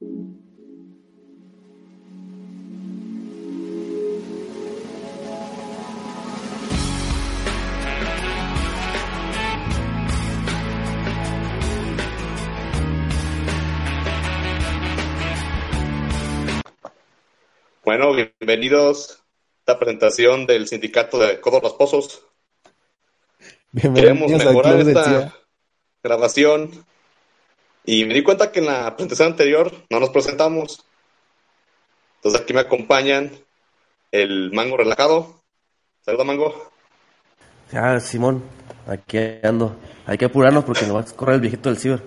Bueno, bienvenidos a esta presentación del sindicato de Codos Rasposos. Queremos mejorar esta grabación y me di cuenta que en la presentación anterior no nos presentamos. Entonces aquí me acompañan el Mango Relajado. Saluda, Mango. Ya, Simón, aquí ando. Hay que apurarnos porque nos va a correr el viejito del ciber.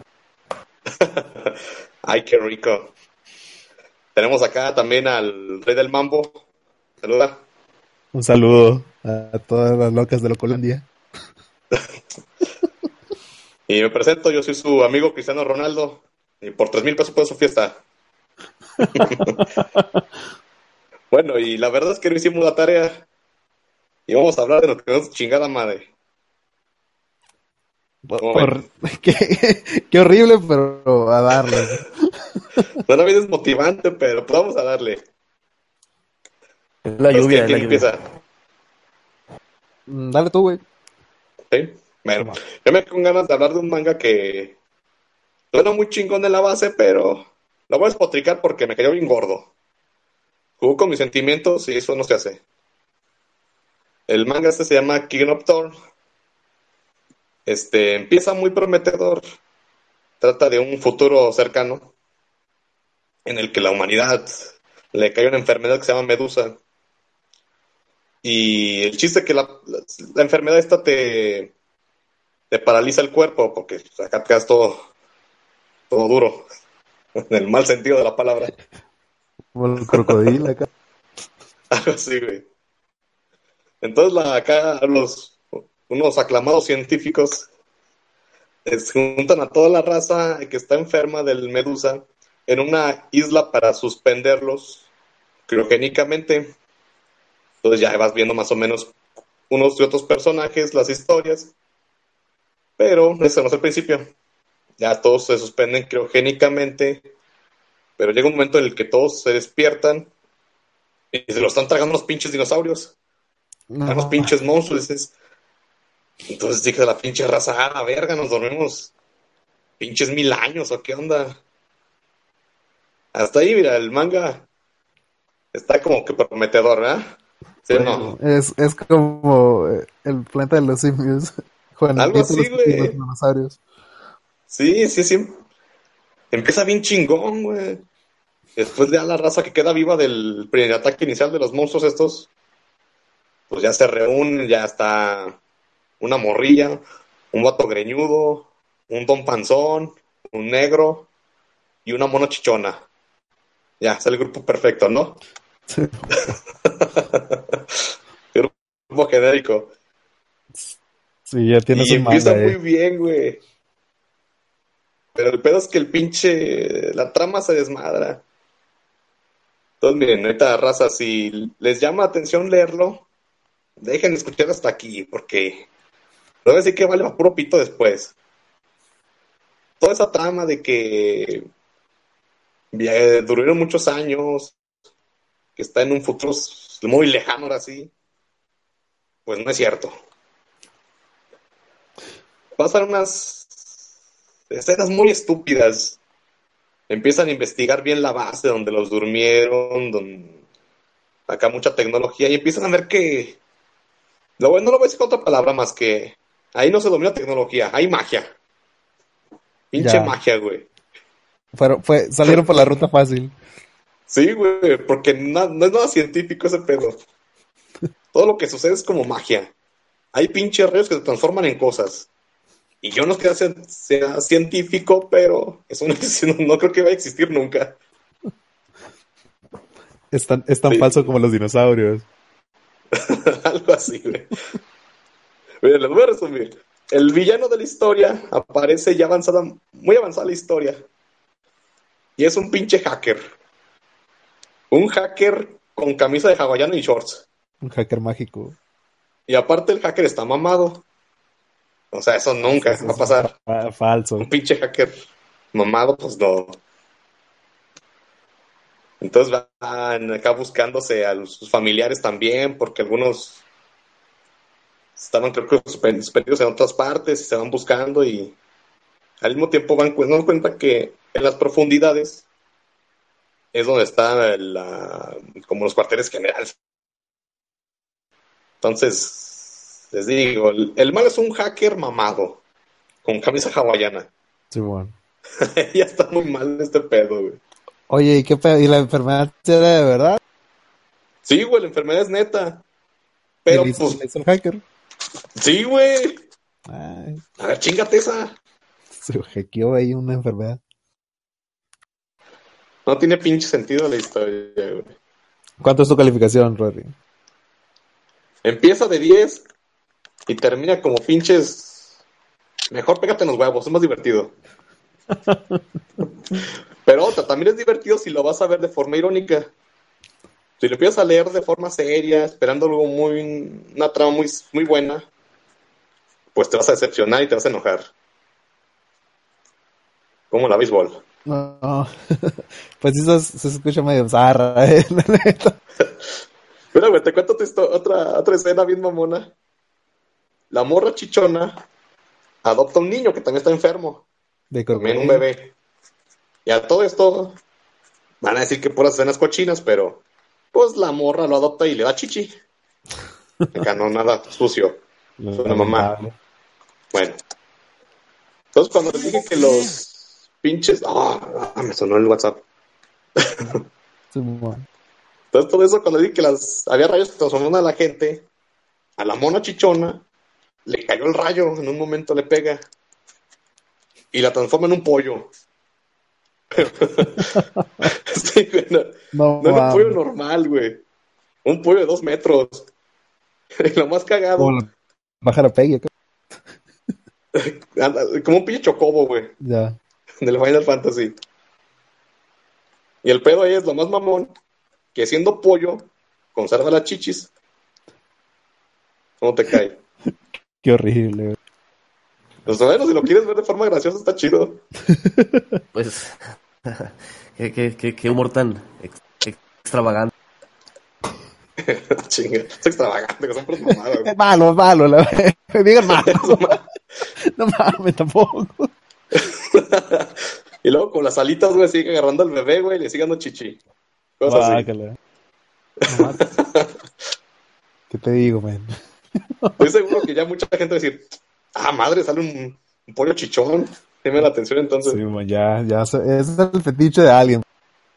Ay, qué rico. Tenemos acá también al Rey del Mambo. Saluda. Un saludo a todas las locas de la Colombia. y me presento, yo soy su amigo Cristiano Ronaldo. Y por tres mil pesos puedo su fiesta. bueno, y la verdad es que no hicimos la tarea. Y vamos a hablar de lo que nos chingada madre. qué, horrible, pero a darle. Suena bien desmotivante, pero pues vamos a darle. La lluvia, ¿Quién empieza? Mm, dale tú, güey. Sí, bueno, yo me con ganas de hablar de un manga que suena muy chingón en la base, pero lo voy a espotricar porque me cayó bien gordo. Jugó con mis sentimientos y eso no se hace. El manga este se llama King of Thor. Este empieza muy prometedor. Trata de un futuro cercano en el que la humanidad le cae una enfermedad que se llama Medusa. Y el chiste es que la, enfermedad esta te, te paraliza el cuerpo porque acá te quedas todo, todo duro, en el mal sentido de la palabra. Como el crocodilo acá. Algo así, güey. Entonces la, acá los, unos aclamados científicos juntan a toda la raza que está enferma del Medusa en una isla para suspenderlos criogénicamente. Entonces ya vas viendo más o menos unos y otros personajes, las historias. Pero ese no es el principio. Ya todos se suspenden criogénicamente. Pero llega un momento en el que todos se despiertan y se lo están tragando los pinches dinosaurios. Los pinches monstruos. Entonces dije la pinche raza, a la verga, nos dormimos pinches mil años o qué onda. Hasta ahí, mira, el manga está como que prometedor, ¿verdad? ¿Sí no? es, es como eh, el planeta de los simios. Algo así, güey. Sí, sí, sí. Empieza bien chingón, güey. Después de a la raza que queda viva del primer ataque inicial de los monstruos estos, pues ya se reúnen, ya está una morrilla, un vato greñudo, un don panzón, un negro y una mona chichona. Ya, es el grupo perfecto, ¿no? Sí. grupo genérico. Sí, ya tienes Y empieza muy bien, güey. Pero el pedo es que el pinche. La trama se desmadra. Entonces, miren, neta raza, si les llama atención leerlo, dejen de escuchar hasta aquí, porque. No voy a decir que vale a puro pito después. Toda esa trama de que duraron muchos años, que está en un futuro muy lejano ahora sí, pues no es cierto. Pasan unas escenas muy estúpidas. Empiezan a investigar bien la base donde los durmieron, donde acá mucha tecnología y empiezan a ver que lo bueno no lo voy a decir con otra palabra más que ahí no se domina tecnología, hay magia. Pinche magia, güey. Pero fue, salieron por la ruta fácil. Sí, güey, porque no, no es nada científico ese pedo. Todo lo que sucede es como magia. Hay pinches rayos que se transforman en cosas. Y yo no creo que sea, científico, pero eso no, creo que vaya a existir nunca. Es tan, es tan falso como los dinosaurios. Algo así, güey. Miren, les voy a resumir. El villano de la historia aparece ya avanzada, muy avanzada la historia. Y es un pinche hacker. Un hacker con camisa de hawaiano y shorts. Un hacker mágico. Y aparte el hacker está mamado. O sea, eso nunca va a pasar. Falso. Un pinche hacker mamado, pues no. Entonces van acá buscándose a los- sus familiares también, porque algunos estaban creo que suspendidos en otras partes y se van buscando y al mismo tiempo van dando cuenta que en las profundidades es donde están la, como los cuarteles generales. Entonces, les digo, el, el mal es un hacker mamado, con camisa hawaiana. Simón. ya está muy mal este pedo, güey. Oye, ¿y qué pedo? ¿Y la enfermedad era de verdad? Sí, güey, la enfermedad es neta. Pero ¿Y le hizo- pues, hizo el hacker? sí, güey. Ay, A ver, chingate esa. se hackeó ahí una enfermedad. No tiene pinche sentido la historia, güey. ¿Cuánto es tu calificación, Rodri? Empieza de 10 y termina como pinches. Mejor pégate en los huevos, es más divertido. Pero otra, también es divertido si lo vas a ver de forma irónica. Si lo empiezas a leer de forma seria, esperando algo muy. una trama muy, muy buena, pues te vas a decepcionar y te vas a enojar. Como la béisbol. No, pues sí, se, escucha medio zarra, ¿eh? Mira, güey, te cuento otra, otra escena bien mamona. La morra chichona adopta un niño que también está enfermo. De También un bebé. Y a todo esto van a decir que puras escenas cochinas, pero pues la morra lo adopta y le da chichi. Acá no nada sucio. Suena mamá. Bueno. Entonces cuando les dije que los pinches... Ah, me sonó el WhatsApp. Entonces todo eso cuando dije que las había rayos que transformaban a la gente, a la mona chichona, le cayó el rayo, en un momento le pega. Y la transforma en un pollo. Sí, güey, no, No, era un pollo normal, güey. Un pollo de dos metros. Y lo más cagado, Como la anda, como un pinche chocobo, güey, Ya. del Final Fantasy. Y el pedo ahí es lo más mamón, que siendo pollo, conserva las chichis. ¿Cómo te cae? Qué horrible, güey. Pues bueno, si lo quieres ver de forma graciosa, está chido. Pues, qué, qué, qué, qué humor tan ex- extravagante. Chinga, es extravagante, que son puras mamadas. güey. Es malo, es malo. La... Digan malo. No mames, tampoco. y luego con las alitas, güey, sigue agarrando al bebé, güey, y le sigue dando chichi. Cosas así. Guácala. Nomás. ¿Qué te digo, man? Estoy seguro que ya mucha gente va a decir, ah, madre, sale un, un pollo chichón. Dime la atención entonces. Sí, ya, ya, se- ese es el fetiche de alguien.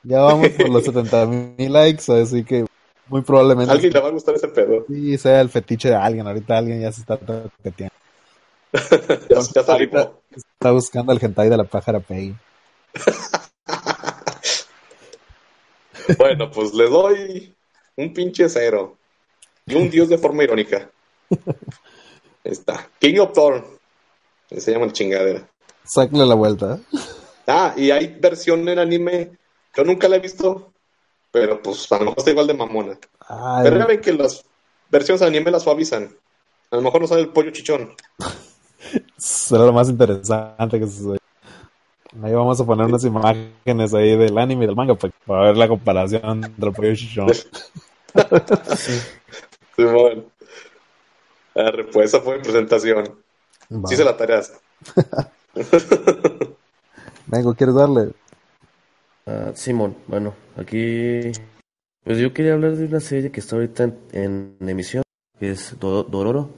Ya vamos por los 70 mil likes, así que muy A probablemente alguien le va a gustar ese pedo. sí sea el fetiche de alguien. Ahorita alguien ya se está toqueteando. Ya, ya rico. está buscando el hentai de la pájara Peggy. Bueno, pues le doy un pinche cero. Y un dios de forma irónica. Ahí está. King of Thorn. Se llama el chingadera. Sácale la vuelta. Ah, y hay versión en anime. Yo nunca la he visto. Pero pues a lo mejor está igual de mamona. Ay, Pero ya ven que las versiones de anime las suavizan. A lo mejor no sale el pollo chichón. será lo más interesante que sucede. Ahí vamos a poner unas imágenes ahí del anime y del manga para ver la comparación entre el pollo chichón. Sí. Simón. Arre, pues esa fue mi presentación. Va. Sí se la tareas. Vengo, ¿quieres darle? Ah, Simón, bueno, aquí. Pues yo quería hablar de una serie que está ahorita en, en emisión, que es Do- Dororo.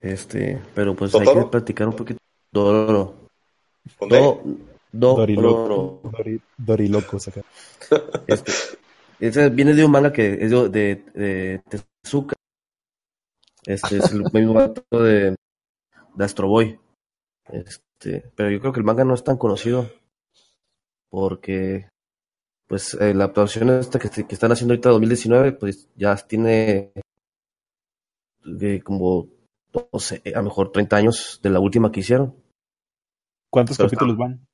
Este, pero pues hay que platicar un poquito. Dororo. Do, do, Doriloco. Dororo. Dori, Dorilocos acá. Este, este viene de un manga que es de, de, de Tezuka. Este es el mismo vato de, de Astro Boy. Este, pero yo creo que el manga no es tan conocido porque pues eh, la adaptación esta que, que están haciendo ahorita 2019 pues ya tiene eh, como no sé, a lo mejor 30 años de la última que hicieron. ¿Cuántos Pero capítulos van?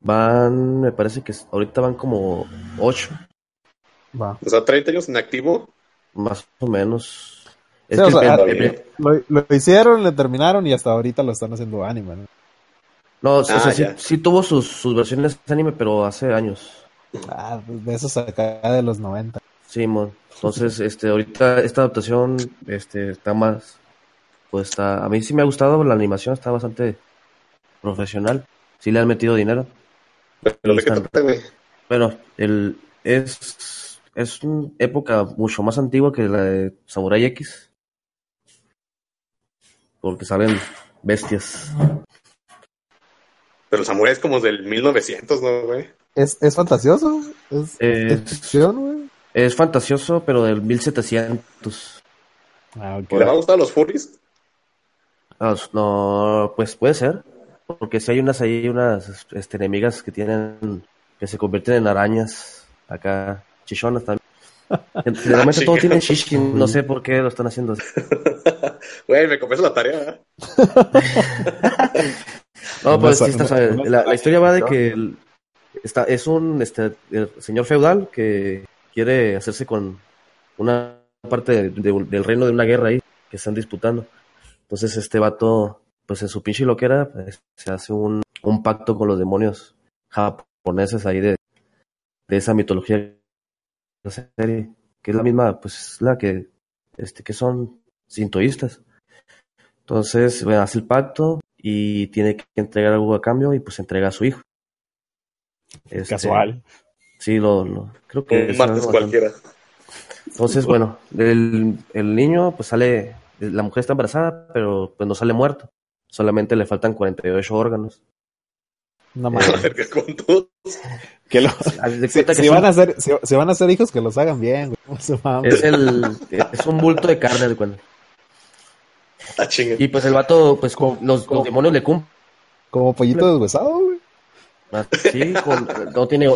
Van, me parece que ahorita van como 8 Va. O sea, 30 años en activo. Más o menos. Es Sí, que o sea, el- el- bien. Lo, lo hicieron, le terminaron y hasta ahorita lo están haciendo anime, ¿no? no, o sea, Ah, sí, tuvo sus, sus versiones de anime, pero hace años. Ah, de esos acá de los 90. Sí, mon. Entonces, este, ahorita esta adaptación, este, está más, pues está, a mí sí me ha gustado, la animación está bastante profesional, sí le han metido dinero. Pero de qué Están- trata, güey. Bueno, el, es, es una época mucho más antigua que la de Samurai X, porque salen bestias. Pero el Samurai es como del 1900, ¿no, güey? ¿Es, es fantasioso? ¿Es, Es- es ficción, güey? Es fantasioso, pero del 1700. Ah. ¿Le va a gustar a los furries? Ah, no, pues puede ser. Porque si hay unas ahí, unas este, enemigas que tienen, que se convierten en arañas, acá, chichonas también. Generalmente todo chica. tiene shishi, no sé por qué lo están haciendo. Güey, me confieso la tarea, ¿eh? No, pues sí está la, la historia va de que el- está, es un este, el señor feudal que quiere hacerse con una parte de- de- del reino de una guerra ahí que están disputando. Entonces este vato, pues en su pinche loquera, pues, se hace un, un pacto con los demonios japoneses ahí de, de esa mitología de la serie, que es la misma, pues es la que, este, que son sintoístas. Entonces, bueno, hace el pacto y tiene que entregar algo a cambio y pues entrega a su hijo. Este, Casual. Sí, lo, lo- creo que Un es martes cualquiera. Entonces, bueno, el, el niño pues sale, la mujer está embarazada, pero pues no sale muerto. Solamente le faltan 48 órganos. No mames. Con todos. Que lo- Haz de si, cuenta que si es, van a hacer, si, si van a ser hijos, que los hagan bien, güey. Es el, es un bulto de carne, cuenta. Ah. Y pues el vato, pues con- los, los demonios le cumplen. Como pollito deshuesado, güey. Así, con, no tiene,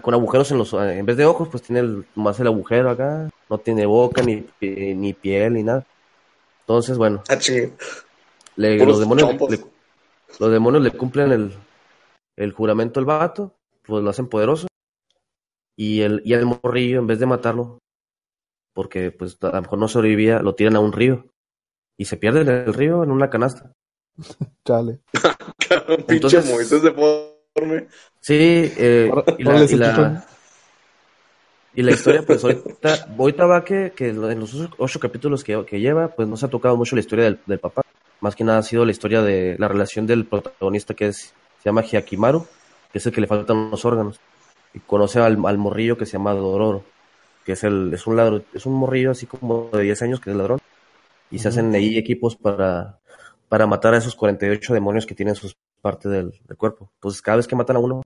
con agujeros en los, en vez de ojos, pues tiene el, más el agujero acá, no tiene boca, ni, ni piel, ni nada. Entonces, bueno, Ah, le- los, demonios, le- los demonios le cumplen el, el juramento al vato, pues lo hacen poderoso. Y el, y el morrillo, en vez de matarlo, porque pues a lo mejor no sobrevivía, lo tiran a un río. Y se pierde en el río en una canasta. Chale. Cabrón, pinche Entonces- Moisés deforme. Sí, eh, y, la, y, la, salchichón. y la historia, pues ahorita, ahorita va que, que en los ocho, ocho capítulos que, que lleva, pues no se ha tocado mucho la historia del, del papá. Más que nada ha sido la historia de la relación del protagonista que es, se llama Hyakimaru, que es el que le faltan los órganos. Y conoce al, al morrillo que se llama Dororo, que es el, es un ladrón, es un morrillo así como de 10 años que es ladrón. Y se hacen ahí equipos para, para matar a esos 48 demonios que tienen sus partes del, del cuerpo. Entonces cada vez que matan a uno,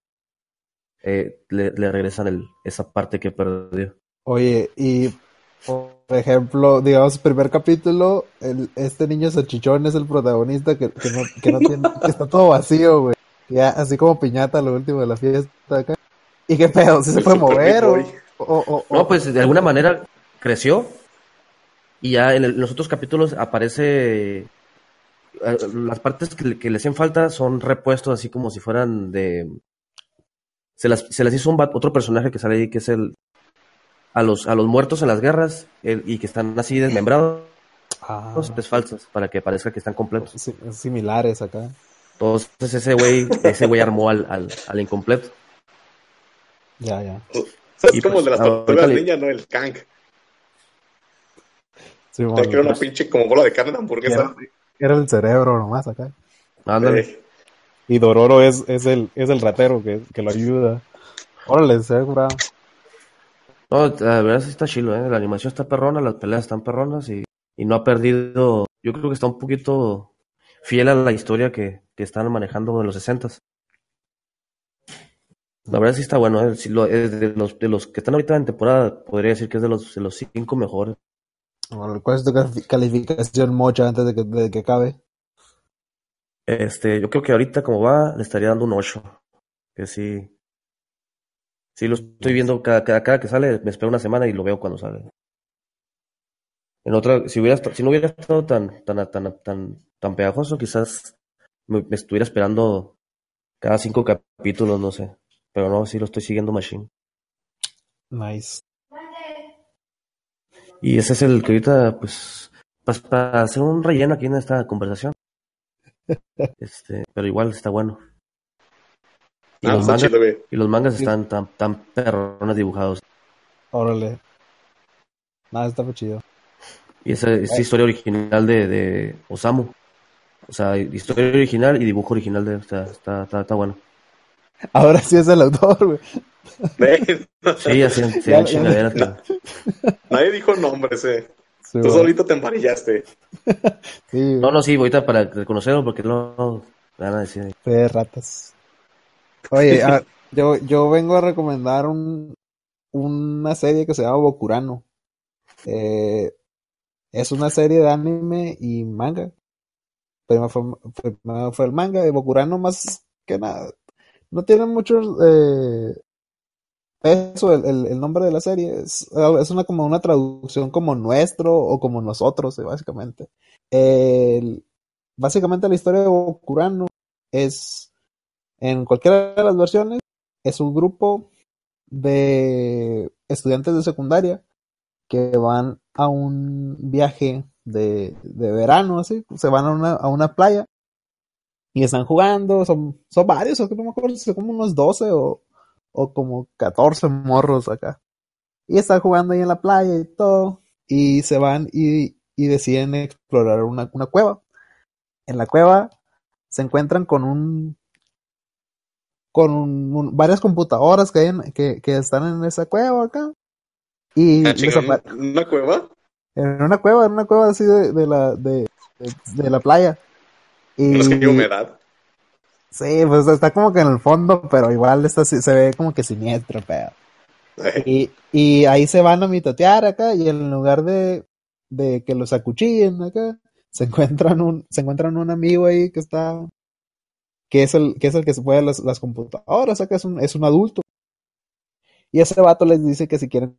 eh, le, le regresan el, esa parte que perdió. Oye, y por ejemplo, digamos, primer capítulo, el, este niño salchichón es el protagonista que, que no, que no tiene, que está todo vacío, güey. Ya, así como piñata lo último de la fiesta acá. ¿Y qué pedo? ¿Sí se El puede mover o, o, o- o- No, pues de alguna manera creció y ya en, el- en los otros capítulos aparece eh, las partes que, le- que le hacen falta son repuestos así como si fueran de se las, se las hizo un otro personaje que sale ahí que es el a los a los muertos en las guerras el- y que están así desmembrados Ah, es falsas para que parezca que están completos similares acá. Entonces ese güey ese güey armó al, al, al incompleto Ya, ya. O sea, es Y como pues, el de las ahorita tortugas le- ninja, ¿no? El Kang. Sí, bueno, que era una pinche como bola de carne de hamburguesa. era, era el cerebro nomás acá. Ándale. Eh, Y Dororo es, es el, es el ratero que, que lo ayuda. Órale, se ve curado. No, la verdad sí está chilo, ¿eh? La animación está perrona, las peleas están perronas y, y no ha perdido. Yo creo que está un poquito fiel a la historia que, que están manejando en los 60 La verdad sí está bueno, ¿eh? Es de, los, de los que están ahorita en temporada, podría decir que es de los, de los cinco mejores. Órale, ¿Cuál es tu cali- calificación mocha antes de que, de que acabe? Este, yo creo que ahorita como va, le estaría dando un 8. Que sí. Sí, lo estoy viendo cada, cada, cada que sale, me espero una semana y lo veo cuando sale. En otra, si hubiera, si no hubiera estado tan, tan, tan, tan, tan pegajoso, quizás me, me estuviera esperando cada cinco capítulos, no sé. Pero no, sí lo estoy siguiendo Machine. Nice. Y ese es el que ahorita, pues, pues, para hacer un relleno aquí en esta conversación. Este, pero igual está bueno. Y, Ah, los, mangas, chido, y los mangas están tan, tan perrones dibujados. Órale. Nada, está muy chido. Y esa es historia original de, de Osamu. O sea, historia original y dibujo original de... O sea, está, está, está bueno. Ahora sí es el autor, güey. Sí, hacían, Ya, ya. Nadie dijo nombres, eh. Sí, Tú solito te embarillaste. Sí. No, no, sí, ahorita para reconocerlo porque no me van a decir. Fe de ratas. Oye, a- yo, yo vengo a recomendar un, una serie que se llama Bokurano. Eh, es una serie de anime y manga. Primero fue, el manga de Bokurano más que nada. No tiene mucho eh, peso el, el- el nombre de la serie. Es, es una como una traducción como nuestro o como nosotros, eh, básicamente. El- básicamente la historia de Bokurano es en cualquiera de las versiones es un grupo de estudiantes de secundaria que van a un viaje de, de verano, así, se van a una, a una playa y están jugando, son, son varios, no me acuerdo, son como unos 12 o, o como 14 morros acá. Y están jugando ahí en la playa y todo, y se van y, y deciden explorar una, una cueva. En la cueva se encuentran con un con un- varias computadoras que, hay en- que están en esa cueva acá y Ah, apa- ¿Una cueva? en una cueva en una cueva así de, de la de, de, de la playa y No es que hay humedad. sí pues está como que en el fondo pero igual está se ve como que siniestro pero Eh, y, y ahí se van a mitotear acá y en lugar de, de que los acuchillen acá, se encuentran un, se encuentran un amigo ahí que está, que es el, que es el que se puede las, las computadoras, acá es un, es un adulto. Y ese vato les dice que si quieren.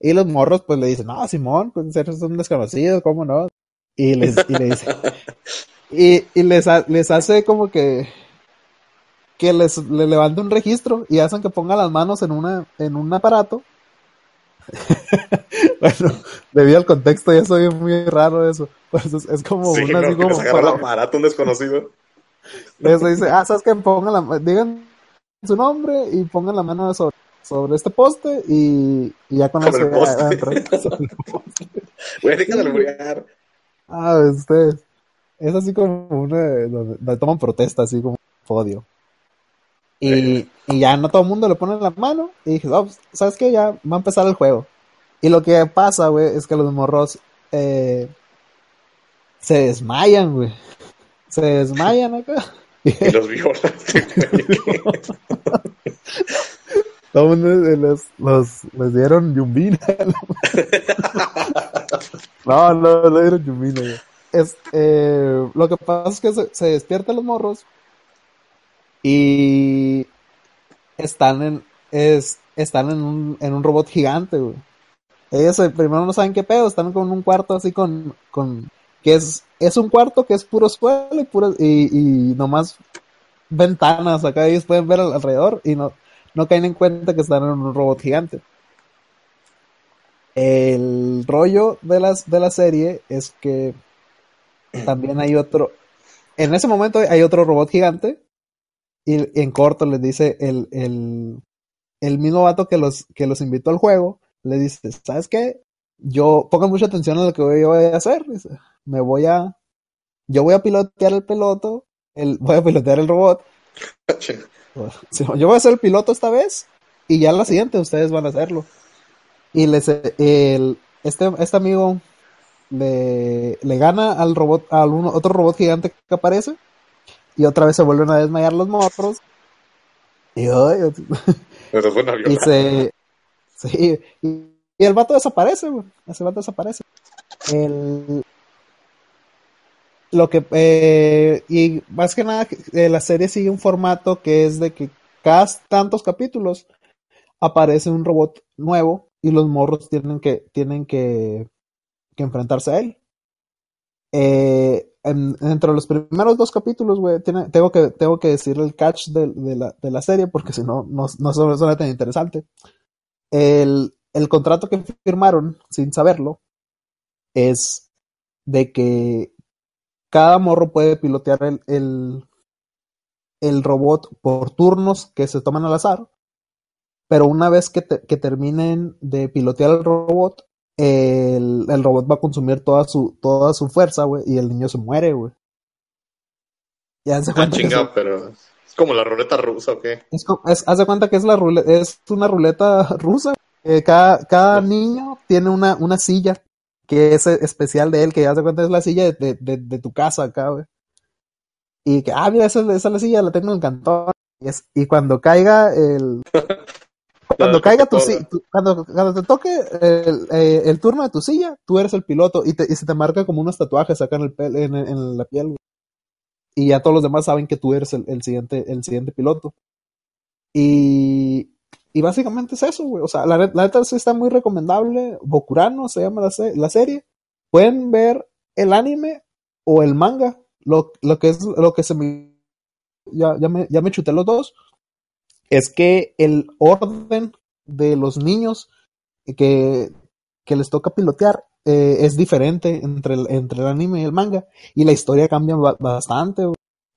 Y los morros pues le dicen, no, Simón, pues eres un desconocido, ¿cómo no? Y les, y le dice, y, y les, ha- les hace como que que les le levante un registro y hacen que pongan las manos en una en un aparato. bueno, debido al contexto ya soy muy raro eso. Pues es, es como sí, una no, así que como les para- aparato un desconocido. eso dice, ah, sabes que pongan la digan su nombre y pongan la mano sobre, sobre este poste y, y ya con eso el poste. poste. Güey, déjame alburear. Ah, ustedes. Es así como una donde, donde toman protesta, así como un podio. Y, y ya no todo el mundo le pone la mano. Y dije, oh, pues, ¿sabes qué? Ya va a empezar el juego. Y lo que pasa, güey, es que los morros eh, se desmayan, güey. Se desmayan acá. Y los viola. Todo el mundo les, los, les dieron yumbina. no, no, no dieron yumbina. Es, eh, lo que pasa es que se, se despiertan los morros y están en, es, están en un, en un robot gigante, güey. Ellos eh, primero no saben qué pedo, están con un cuarto así con, con, que es, es un cuarto que es puro suelo y puro, y, y nomás ventanas acá, ellos pueden ver al- alrededor y no, no caen en cuenta que están en un robot gigante. El rollo de, las, de la serie es que también hay otro, en ese momento hay otro robot gigante y en corto les dice el, el, el mismo vato que los, que los invitó al juego, le dice, ¿sabes qué? Yo, pongan mucha atención a lo que yo voy a hacer, me voy a, yo voy a pilotear el piloto, el, voy a pilotear el robot, yo voy a ser el piloto esta vez y ya la siguiente ustedes van a hacerlo. Y les, el, este, este amigo le, le gana al robot, al uno- otro robot gigante que aparece y otra vez se vuelven a desmayar los morros. Y, ay, Pero y se, sí, y, y el vato desaparece, güey. Ese vato desaparece. El, lo que, eh, y más que nada, eh, la serie sigue un formato que es de que cada tantos capítulos aparece un robot nuevo y los morros tienen que, tienen que, enfrentarse a él. Eh, en- entre los primeros dos capítulos, güey, tengo que, tengo que decir el catch de, la, de la serie porque si no, no, no suena tan interesante. El, el contrato que firmaron, sin saberlo, es de que cada morro puede pilotear el, el, el robot por turnos que se toman al azar. Pero una vez que, te- que terminen de pilotear el robot, el, el robot va a consumir toda su, toda su fuerza, güey, y el niño se muere, güey. Ya se Ah, cuenta que chinga, eso- pero es como la ruleta rusa o qué. es, es- haz de cuenta que es la ruleta, es una ruleta rusa. Eh, cada, cada niño tiene una, una silla que es especial de él, que haz de cuenta es la silla de, de, de- tu casa acá, güey. Y que, ah, mira, esa, esa es la silla, la tengo en el cantón. Y, es- y cuando caiga el, cuando caiga tu, computadora. si- tu- cuando, cuando te toque el, eh, el turno de tu silla, tú eres el piloto y, te, y se te marca como unos tatuajes acá en, el pel- en, en la piel, güey. Y ya todos los demás saben que tú eres el, el siguiente, el siguiente piloto. Y, y básicamente es eso, güey. O sea, la, net- la neta sí está muy recomendable. Bokurano se llama la, se- la serie. Pueden ver el anime o el manga. Lo, lo que es lo que se me ya, ya me ya me chuté los dos. Es que el orden de los niños que, que les toca pilotear eh, es diferente entre el, entre el anime y el manga. Y la historia cambia ba- bastante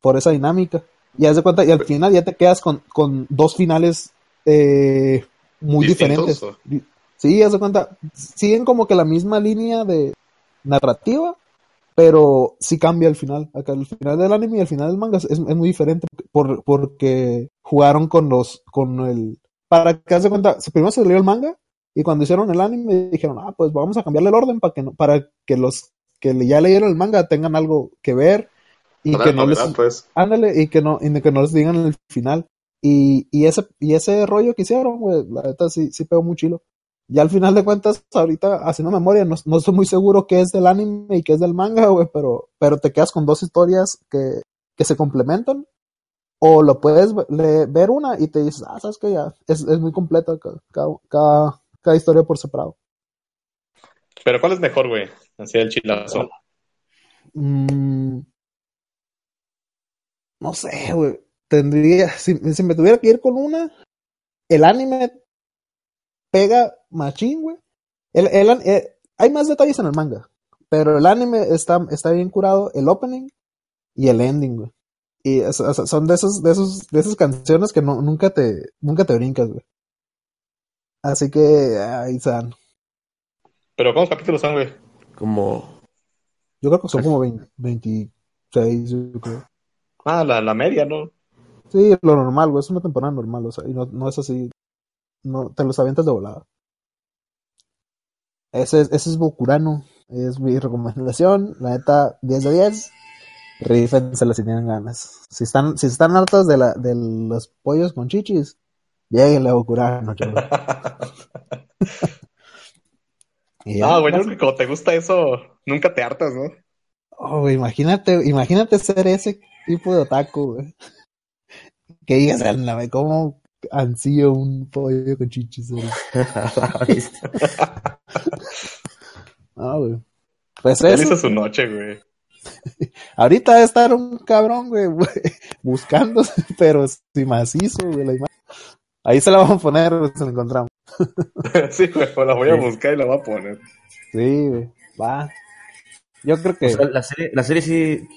por esa dinámica. Y haz de cuenta, y al final ya te quedas con, con dos finales eh, muy ¿Distintos, diferentes. Sí, haz de cuenta, siguen como que la misma línea de narrativa, pero sí cambia el final. Acá el final del anime y el final del manga es, es muy diferente por, porque jugaron con los, con el, para que haz de cuenta, primero se salió el manga y cuando hicieron el anime dijeron, ah, pues vamos a cambiarle el orden para que no, para que los que ya leyeron el manga tengan algo que ver y Para que no les, novedad, pues. ándale, y que no, y que no les digan el final. Y, y ese, y ese rollo que hicieron, güey, la neta sí, sí pegó muy chilo. Ya al final de cuentas, ahorita haciendo memoria, no, no estoy muy seguro qué es del anime y qué es del manga, güey, pero, pero te quedas con dos historias que, que se complementan. O lo puedes le- ver una y te dices, ah, sabes que ya, es, es muy completa ca- cada, cada, cada historia por separado. Pero ¿cuál es mejor, güey? Así el chilazo. Mm, no sé, güey. Tendría, si, si me tuviera que ir con una, el anime pega machín, güey. El, el an- eh, hay más detalles en el manga, pero el anime está, está bien curado, el opening y el ending, güey. Y es- es- son de esos, de esos, de esas canciones que no, nunca te, nunca te brincas, güey. Así que, ahí están. Pero ¿cuántos capítulos son, güey? Como. Yo creo que son como 20 26, yo creo. Ah, la, la media, ¿no? Sí, lo normal, güey, es una temporada normal, o sea, y no, no es así, no, te los avientas de volada. Ese es, ese es Bokurano, es mi recomendación, la neta, 10 de 10, rífensela si tienen ganas. Si están, si están hartos de la, de los pollos con chichis, lléguenle a Bokurano, Ah, güey, yo basi- creo que como te gusta eso, nunca te hartas, ¿no? Oh, imagínate, imagínate ser ese tipo de otaku, güey. Que digas, "Ala, güey, ¿cómo ansío un pollo con chichis? güey?" Ah, güey. Pues Él eso. hizo su noche, güey. Ahorita debe estar un cabrón, güey, güey, buscando, pero si macizo, güey, la imagen. Ahí se la vamos a poner, güey, si la encontramos. sí, güey, pues la voy a Sí. buscar y la voy a poner. Sí, güey, va. Yo creo que... O sea, la serie, la serie sí.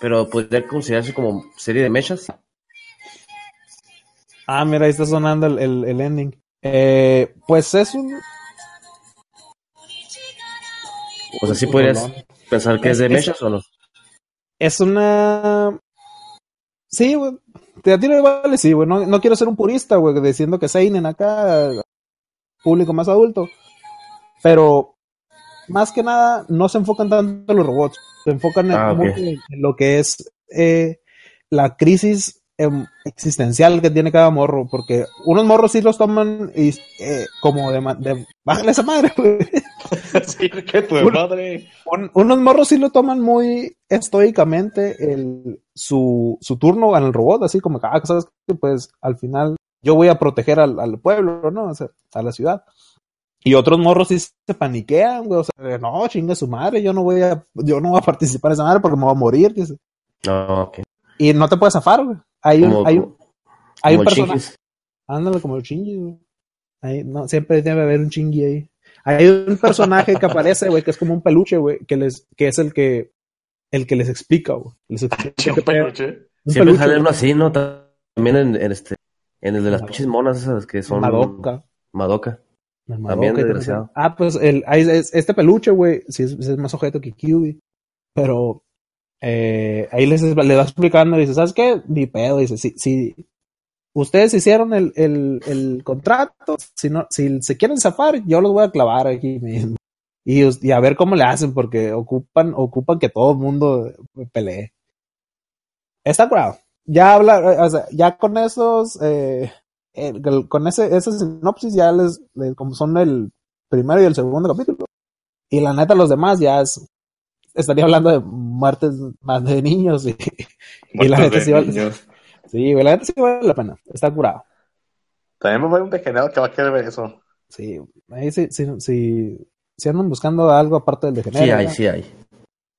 Pero podría considerarse como serie de mechas. Ah, mira, ahí está sonando el, el, el ending. Eh, pues es un... O sea, sí podrías pensar que es de mechas o no. Es una... Sí, güey. Te tiene vale, sí, güey. No, no quiero ser un purista, güey, diciendo que Seinen acá, público más adulto. Pero, más que nada, no se enfocan tanto en los robots. Se enfocan en, Ah, en lo que es eh, la crisis em, existencial que tiene cada morro. Porque unos morros sí los toman y, eh, como de, de... Bájale esa madre, güey. sí, que tu madre. Un- unos morros sí lo toman muy estoicamente el, su, su turno en el robot, así como que, ah, sabes que pues al final yo voy a proteger al, al pueblo, ¿no? O sea, a la ciudad. Y otros morros sí se paniquean, güey, o sea, no, chingue su madre, yo no voy a, yo no voy a participar en esa madre porque me voy a morir, dice. No, ok. Y no te puedes zafar, güey. Hay un, Como- hay un, hay un personaje. Ándale, como el chingui, güey. Ahí, no, siempre debe haber un chingui ahí. Hay un personaje que aparece, güey, que es como un peluche, güey, que les, que es el que, el que les explica, güey. Les explica Che, qué pedo. peluche. Un Siempre peluche, sale uno así, ¿no? También en, en este, en el de las pinches monas esas que son... Madoka. Madoka. También desgraciado. Ah, pues el, ahí es- este peluche, güey, sí es, más objeto que Kyubi. Pero eh, ahí les le va explicando dice, ¿sabes qué? Ni pedo. Dice, si, si ustedes hicieron el, el, el contrato, si no, si se quieren zafar, yo los voy a clavar aquí mismo. Y, y a ver cómo le hacen, porque ocupan, ocupan que todo el mundo pelee. Está curado. Ya habla, eh, o sea, ya con esos, eh, con ese, esa sinopsis ya les, les- como son el primero y el segundo capítulo. Y la neta, los demás ya es, estaría hablando de muertes más de niños y, y la neta de sí vale, sí, la neta sí vale la pena. Está curado. También me va a un degenerado que va a querer ver eso. Sí, ahí sí, sí, sí, si andan buscando algo aparte del de Sí hay, ¿verdad? sí hay.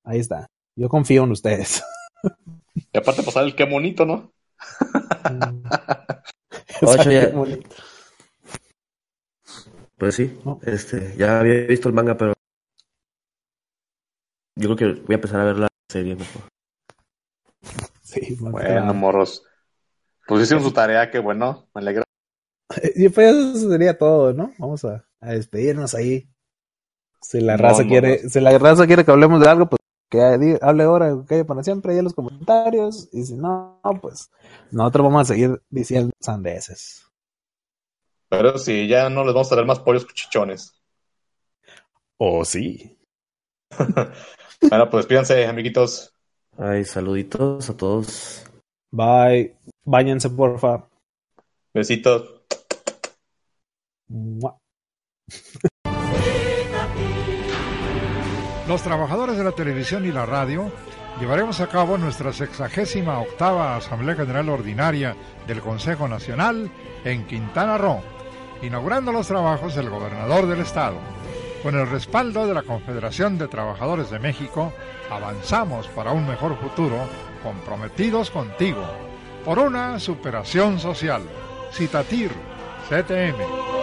Ahí está. Yo confío en ustedes. Y aparte pasar el qué bonito, ¿no? Ocho ya- Qué bonito. Pues sí, No. este, ya había visto el manga, pero yo creo que voy a empezar a ver la serie mejor. Sí, Bueno, morros. Pues hicieron su tarea, qué bueno. Me alegra. Y pues eso sería todo, ¿no? Vamos a, a despedirnos ahí. Si la No, raza no, quiere, no. si la raza quiere que hablemos de algo, pues que hable ahora, que para siempre ahí en los comentarios. Y si no, pues nosotros vamos a seguir diciendo sandeces. Pero sí, ya no les vamos a dar más pollos chichones. Oh, sí. Bueno, pues despídanse, amiguitos. Ay, saluditos a todos. Bye. Báñense, porfa. Besitos. Los trabajadores de la televisión y la radio llevaremos a cabo nuestra sexagésima octava Asamblea General Ordinaria del Consejo Nacional en Quintana Roo, inaugurando los trabajos del gobernador del estado. Con el respaldo de la Confederación de Trabajadores de México, avanzamos para un mejor futuro, comprometidos contigo, por una superación social. Citatir, CTM.